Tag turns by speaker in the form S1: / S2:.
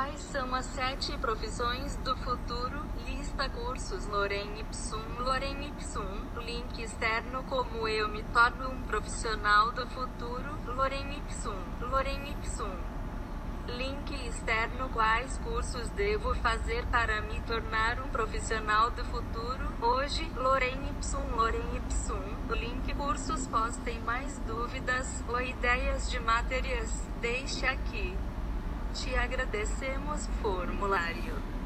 S1: Quais são as sete profissões do futuro? Lista cursos Lorem Ipsum, Lorem Ipsum, link externo como eu me torno um profissional do futuro, Lorem Ipsum, Lorem Ipsum. Link externo Quais cursos devo fazer para me tornar um profissional do futuro? Hoje, Lorem Ipsum, Lorem Ipsum. Link cursos postem mais dúvidas ou ideias de matérias? Deixe aqui. Te agradecemos formulário.